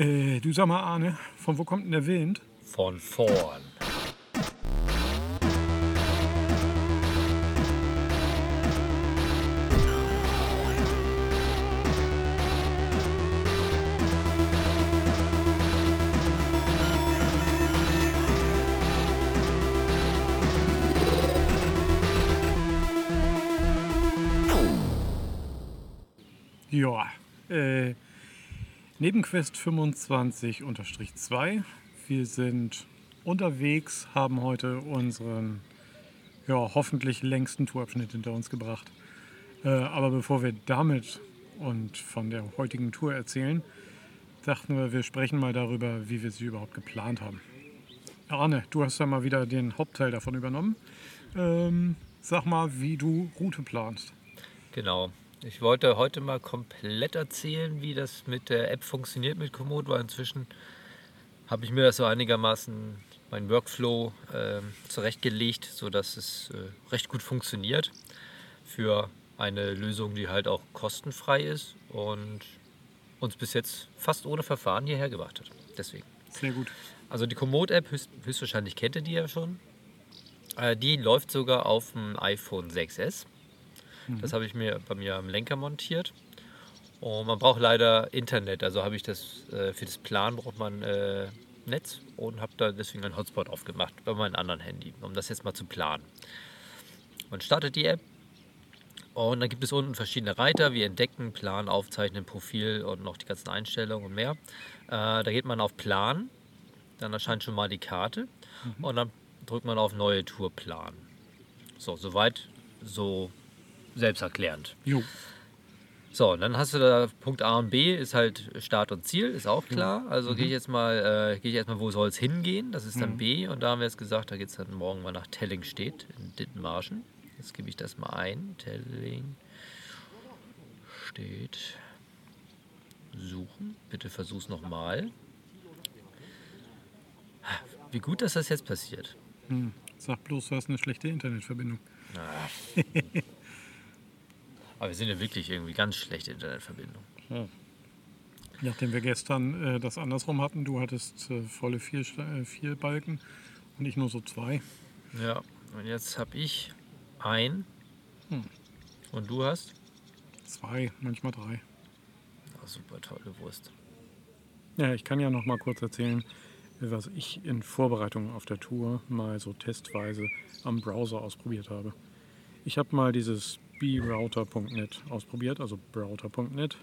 Äh, du sag mal, Arne, von wo kommt denn der Wind? Von vorn. Ja, äh, Nebenquest 25-2. Wir sind unterwegs, haben heute unseren ja, hoffentlich längsten Tourabschnitt hinter uns gebracht. Äh, aber bevor wir damit und von der heutigen Tour erzählen, dachten wir, wir sprechen mal darüber, wie wir sie überhaupt geplant haben. Arne, du hast ja mal wieder den Hauptteil davon übernommen. Ähm, sag mal, wie du Route planst. Genau. Ich wollte heute mal komplett erzählen, wie das mit der App funktioniert mit Komoot, weil inzwischen habe ich mir das so einigermaßen meinen Workflow äh, zurechtgelegt, sodass es äh, recht gut funktioniert für eine Lösung, die halt auch kostenfrei ist und uns bis jetzt fast ohne Verfahren hierher gebracht hat. Deswegen. Sehr gut. Also die Komoot-App, höchst, höchstwahrscheinlich kennt ihr die ja schon. Äh, die läuft sogar auf dem iPhone 6S. Das habe ich mir bei mir am Lenker montiert. Und man braucht leider Internet, also habe ich das äh, für das Plan braucht man äh, Netz und habe da deswegen einen Hotspot aufgemacht bei meinem anderen Handy, um das jetzt mal zu planen. Man startet die App und dann gibt es unten verschiedene Reiter wie Entdecken, Plan, Aufzeichnen, Profil und noch die ganzen Einstellungen und mehr. Äh, da geht man auf Plan, dann erscheint schon mal die Karte und dann drückt man auf Neue Tour planen. So, soweit so selbsterklärend. Jo. So, und dann hast du da Punkt A und B, ist halt Start und Ziel, ist auch klar. Also gehe ich jetzt mal, äh, gehe ich erstmal, wo soll es hingehen? Das ist dann B. Und da haben wir jetzt gesagt, da geht es dann morgen mal nach Telling steht, in Dittenmarschen. Jetzt gebe ich das mal ein. Telling steht. Suchen. Bitte versuch's nochmal. Wie gut, dass das jetzt passiert. Hm. Sag bloß, du hast eine schlechte Internetverbindung. Aber wir sind ja wirklich irgendwie ganz schlechte Internetverbindung. Nachdem wir gestern äh, das andersrum hatten, du hattest äh, volle vier, äh, vier Balken und ich nur so zwei. Ja, und jetzt habe ich ein. Und du hast? Zwei, manchmal drei. Ah, super tolle Wurst. Ja, ich kann ja noch mal kurz erzählen, was ich in Vorbereitung auf der Tour mal so testweise am Browser ausprobiert habe. Ich habe mal dieses brouter.net ausprobiert, also browser.net.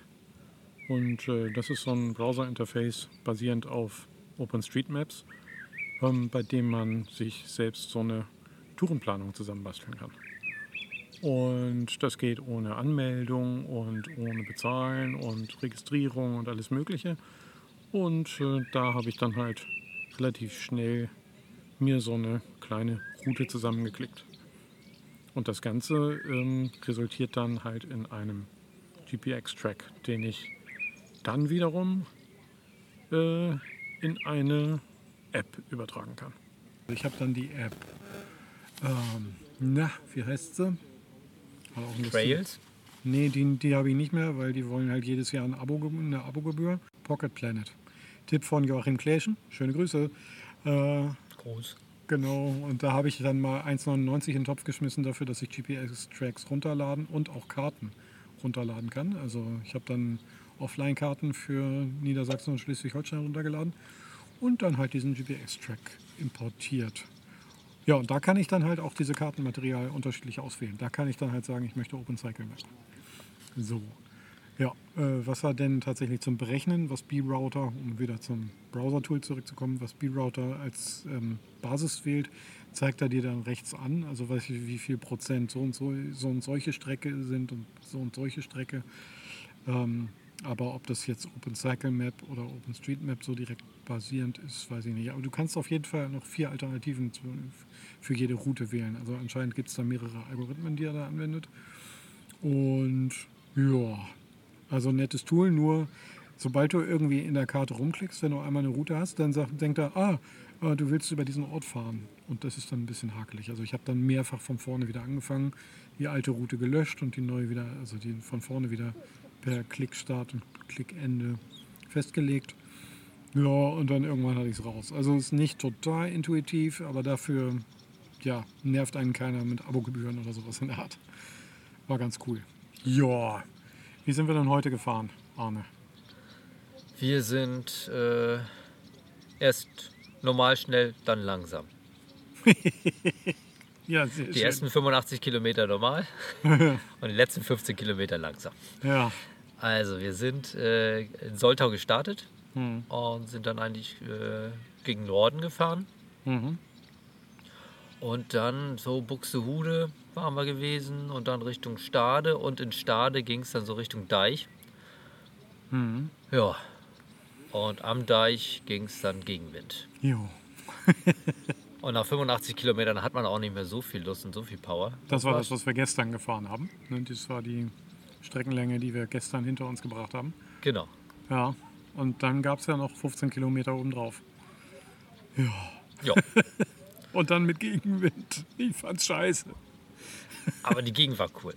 Und äh, das ist so ein Browser-Interface basierend auf OpenStreetMaps, ähm, bei dem man sich selbst so eine Tourenplanung zusammenbasteln kann. Und das geht ohne Anmeldung und ohne Bezahlen und Registrierung und alles Mögliche. Und äh, da habe ich dann halt relativ schnell mir so eine kleine Route zusammengeklickt. Und das Ganze ähm, resultiert dann halt in einem GPX-Track, den ich dann wiederum äh, in eine App übertragen kann. Ich habe dann die App, ähm, na, wie heißt sie? Trails? Nee, die, die habe ich nicht mehr, weil die wollen halt jedes Jahr ein Abo, eine Abogebühr. Pocket Planet. Tipp von Joachim Kläschen. Schöne Grüße. Äh, Groß. Genau, und da habe ich dann mal 1,99 in den Topf geschmissen dafür, dass ich GPS-Tracks runterladen und auch Karten runterladen kann. Also ich habe dann Offline-Karten für Niedersachsen und Schleswig-Holstein runtergeladen und dann halt diesen GPS-Track importiert. Ja, und da kann ich dann halt auch diese Kartenmaterial unterschiedlich auswählen. Da kann ich dann halt sagen, ich möchte OpenCycle Map. So. Ja, äh, was war denn tatsächlich zum Berechnen, was B-Router, um wieder zum Browser-Tool zurückzukommen, was B-Router als ähm, Basis wählt, zeigt er dir dann rechts an, also weiß ich, wie viel Prozent so und so, so und solche Strecke sind und so und solche Strecke. Ähm, aber ob das jetzt OpenCycle-Map oder OpenStreetMap so direkt basierend ist, weiß ich nicht. Aber du kannst auf jeden Fall noch vier Alternativen für jede Route wählen. Also anscheinend gibt es da mehrere Algorithmen, die er da anwendet. Und ja, also ein nettes Tool, nur sobald du irgendwie in der Karte rumklickst, wenn du einmal eine Route hast, dann sagt, denkt er, ah, äh, du willst über diesen Ort fahren. Und das ist dann ein bisschen hakelig. Also ich habe dann mehrfach von vorne wieder angefangen, die alte Route gelöscht und die neue wieder, also die von vorne wieder per Klickstart und Klickende festgelegt. Ja, und dann irgendwann hatte ich es raus. Also ist nicht total intuitiv, aber dafür ja, nervt einen keiner mit Abogebühren oder sowas in der Art. War ganz cool. Ja. Wie sind wir denn heute gefahren, Arne? Wir sind äh, erst normal schnell, dann langsam. Ja, Die schön. ersten 85 Kilometer normal und die letzten 15 Kilometer langsam. Ja. Also wir sind äh, in Soltau gestartet Hm. und sind dann eigentlich äh, gegen Norden gefahren. Mhm. Und dann so Buxtehude waren wir gewesen und dann Richtung Stade und in Stade ging es dann so Richtung Deich. Mhm. Ja. Und am Deich ging es dann Gegenwind. Jo. Und nach 85 Kilometern hat man auch nicht mehr so viel Lust und so viel Power. Das war das, was wir gestern gefahren haben. Ne, Das war die Streckenlänge, die wir gestern hinter uns gebracht haben. Genau. Ja. Und dann gab es ja noch 15 Kilometer obendrauf. Ja. Und dann mit Gegenwind. Ich fand's scheiße. Aber die Gegend war cool.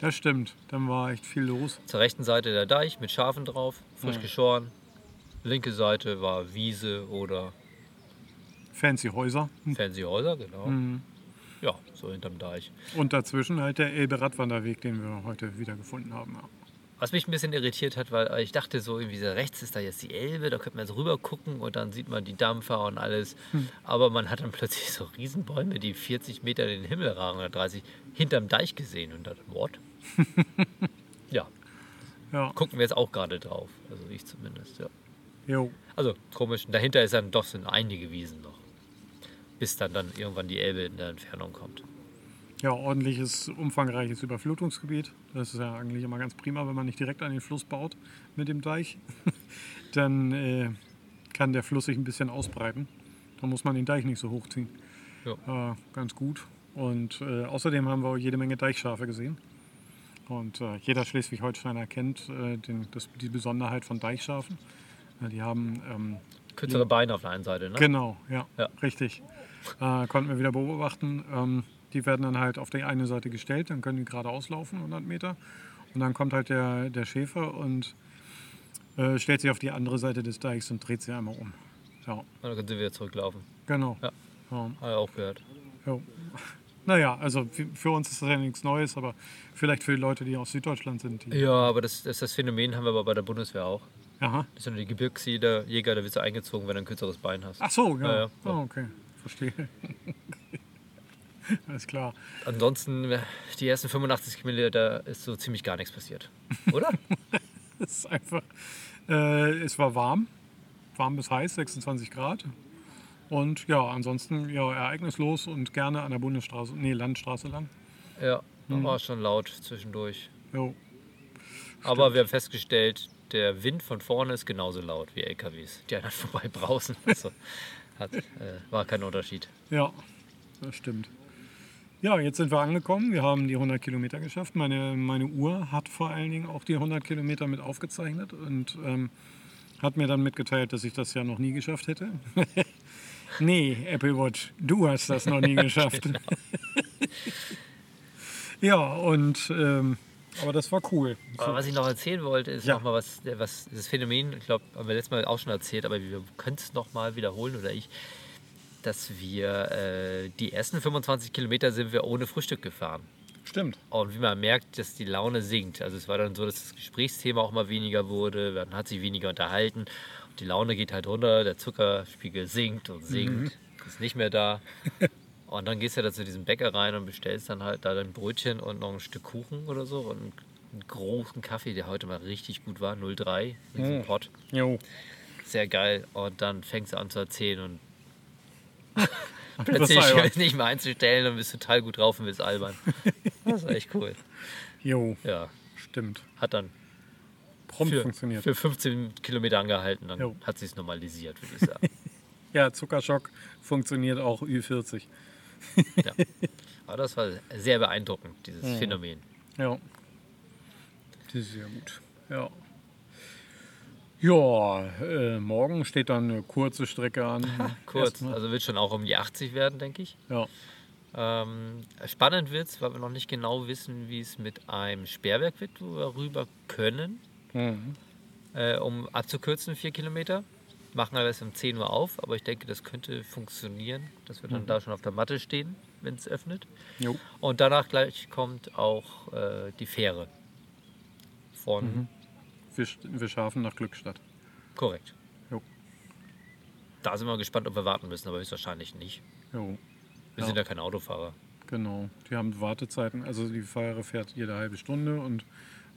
Das stimmt. Dann war echt viel los. Zur rechten Seite der Deich mit Schafen drauf, frisch geschoren. Linke Seite war Wiese oder Fancy Häuser. fancy Häuser, genau. Ja, so hinterm Deich. Und dazwischen halt der Elbe-Radwanderweg, den wir heute wieder gefunden haben. Ja. Was mich ein bisschen irritiert hat, weil ich dachte so, irgendwie so rechts ist da jetzt die Elbe, da könnte man so rüber gucken und dann sieht man die Dampfer und alles. Aber man hat dann plötzlich so Riesenbäume, die 40 Meter in den Himmel ragen oder 30, hinterm Deich gesehen und dachte, what? ja, Ja. gucken wir jetzt auch gerade drauf. Also ich zumindest, ja. Jo. Also komisch. Und dahinter ist dann doch sind einige Wiesen noch. Bis dann, dann irgendwann die Elbe in der Entfernung kommt. Ja, ordentliches, umfangreiches Überflutungsgebiet. Das ist ja eigentlich immer ganz prima, wenn man nicht direkt an den Fluss baut mit dem Deich. Dann äh, kann der Fluss sich ein bisschen ausbreiten. Da muss man den Deich nicht so hochziehen. Äh, ganz gut. Und äh, außerdem haben wir auch jede Menge Deichschafe gesehen. Und äh, jeder Schleswig-Holsteiner kennt äh, den, das, die Besonderheit von Deichschafen. Äh, die haben ähm, Kürzere Beine auf der einen Seite, ne? Genau, ja, Ja. richtig. Konnten wir wieder beobachten. Ähm, die werden dann halt auf die eine Seite gestellt, dann können die geradeaus laufen, 100 Meter. Und dann kommt halt der, der Schäfer und äh, stellt sich auf die andere Seite des Deichs und dreht sie einmal um. Ja, Und dann können sie wieder zurücklaufen. genau. Ja. Ja, Habe ich auch gehört. ja. Naja, also für, uns ist das ja nichts Neues, aber vielleicht für die Leute, die aus Süddeutschland sind. Ja, aber das, das, das Phänomen haben wir aber bei der Bundeswehr auch. Aha. Das sind die Gebirgsjäger, Jäger, da wirst du eingezogen, wenn du ein kürzeres Bein hast. Ach so, ja. Ja, ja. Ah, okay, verstehe. Alles klar. Ansonsten, die ersten 85 Kilometer ist so ziemlich gar nichts passiert. Oder? Es ist einfach, äh, es war warm, warm bis heiß, 26 Grad. Und ja, ansonsten ja, ereignislos und gerne an der Bundesstraße, nee, Landstraße lang. ja, war schon laut zwischendurch. Jo. Aber wir haben festgestellt, der Wind von vorne ist genauso laut wie LKWs, die einfach vorbei brausen. Also, hat, äh, war kein Unterschied. Ja, das stimmt. Ja, jetzt sind wir angekommen. Wir haben die 100 Kilometer geschafft. Meine, meine Uhr hat vor allen Dingen auch die 100 Kilometer mit aufgezeichnet und ähm, hat mir dann mitgeteilt, dass ich das ja noch nie geschafft hätte. nee, Apple Watch, du hast das noch nie geschafft. ja, und ähm, aber das war cool. Aber was ich noch erzählen wollte, ist Ja. noch mal was, was das Phänomen, ich glaube, haben wir letztes Mal auch schon erzählt, aber wir können es noch mal wiederholen oder ich, dass wir äh, die ersten 25 Kilometer sind wir ohne Frühstück gefahren. Stimmt. Und wie man merkt, dass die Laune sinkt. Also es war dann so, dass das Gesprächsthema auch mal weniger wurde, man hat sich weniger unterhalten. Und die Laune geht halt runter, der Zuckerspiegel sinkt und sinkt, ist nicht mehr da. Und dann gehst du da zu diesem Bäcker rein und bestellst dann halt da dein Brötchen und noch ein Stück Kuchen oder so und einen großen Kaffee, der heute mal richtig gut war, 03, in diesem Oh. Pott. Jo. Sehr geil. Und dann fängst du an zu erzählen und plötzlich ja- nicht mehr einzustellen und bist total gut drauf und bist albern. Das ist echt cool. Jo, Ja, stimmt. hat dann Prompt für, funktioniert. für 15 Kilometer angehalten, dann Jo. hat sich normalisiert, würde ich sagen. Ja, Zuckerschock funktioniert auch Ü40. ja. Aber das war sehr beeindruckend, dieses Phänomen. Ja. Das ist ja gut. Ja. Ja, äh, morgen steht dann eine kurze Strecke an. Kurz, also wird schon auch um die 80 werden, denke ich. Ja. Ähm, spannend wird es, weil wir noch nicht genau wissen, wie es mit einem Sperrwerk wird, wo wir rüber können, Mhm. äh, um abzukürzen, vier Kilometer. machen alles um 10 Uhr auf, aber ich denke, das könnte funktionieren, dass wir dann Mhm. da schon auf der Matte stehen, wenn es öffnet. Jo. Und danach gleich kommt auch äh, die Fähre. Von, Mhm. Fisch, Fischhafen nach Glückstadt. korrekt. Jo. Da sind wir gespannt, ob wir warten müssen, aber höchstwahrscheinlich nicht. Jo. Wir Ja. sind ja kein Autofahrer. Genau. Die haben Wartezeiten, also die Fähre fährt jede halbe Stunde und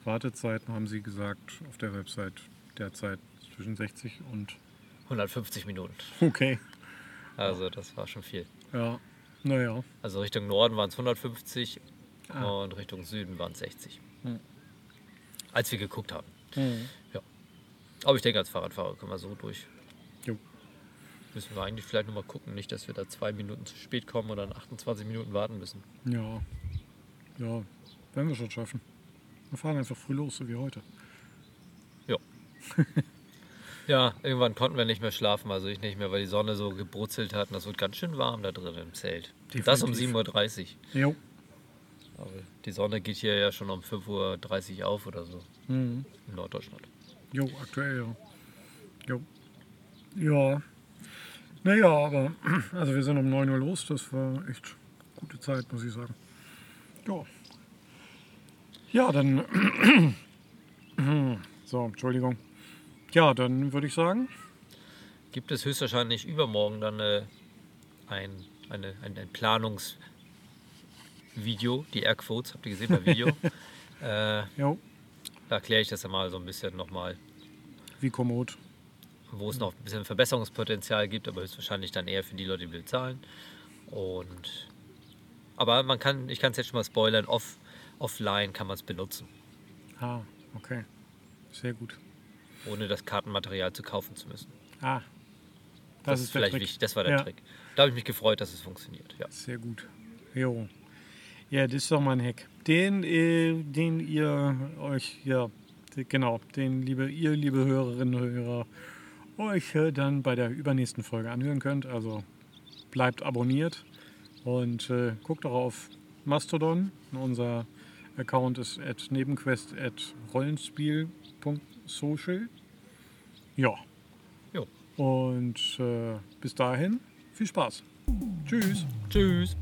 Wartezeiten haben sie gesagt auf der Website derzeit zwischen 60 und 150 Minuten. okay. Also das war schon viel. Ja. Naja. Also Richtung Norden waren es 150 Ah. und Richtung Süden waren es 60. Hm. Als wir geguckt haben. Mhm. Ja. Aber ich denke, als Fahrradfahrer können wir so durch. Jo. Müssen wir eigentlich vielleicht nochmal gucken, nicht, dass wir da zwei Minuten zu spät kommen oder dann 28 Minuten warten müssen. Ja. Ja. Werden wir schon schaffen. Wir fahren einfach früh los, so wie heute. Ja. ja, irgendwann konnten wir nicht mehr schlafen, also ich nicht mehr, weil die Sonne so gebrutzelt hat und das wird ganz schön warm da drin im Zelt. Das um Definitiv. 7.30 Uhr. Jo. Aber die Sonne geht hier ja schon um 5.30 Uhr auf oder so Mhm. in Norddeutschland. Jo, aktuell, ja. Jo. Ja. Naja, aber also wir sind um 9 Uhr los. Das war echt gute Zeit, muss ich sagen. Ja. Ja, dann. so, Entschuldigung. Ja, dann würde ich sagen, Gibt es höchstwahrscheinlich übermorgen dann äh, ein, eine, ein, ein Planungsvideo, die Airquotes, habt ihr gesehen beim Video? äh, jo, da erkläre ich das ja mal so ein bisschen nochmal, wie kommod. wo es noch ein bisschen Verbesserungspotenzial gibt, aber höchstwahrscheinlich dann eher für die Leute, die bezahlen. Und aber man kann, ich kann es jetzt schon mal spoilern, off, offline kann man es benutzen, Ah, okay. Sehr gut. ohne das Kartenmaterial zu kaufen zu müssen. Ah, Das, das, ist vielleicht wichtig, das war der Ja. Trick. Da habe ich mich gefreut, dass es funktioniert. Ja. Sehr gut. Jo. Ja, das ist doch mal ein Hack. Den, äh, den ihr euch, ja, genau, den liebe ihr, liebe Hörerinnen und Hörer, euch äh, dann bei der übernächsten Folge anhören könnt. Also bleibt abonniert und äh, guckt auch auf Mastodon. Unser Account ist at nebenquest at rollenspiel.social. Ja. Jo. Und äh, bis dahin viel Spaß. Tschüss. Tschüss.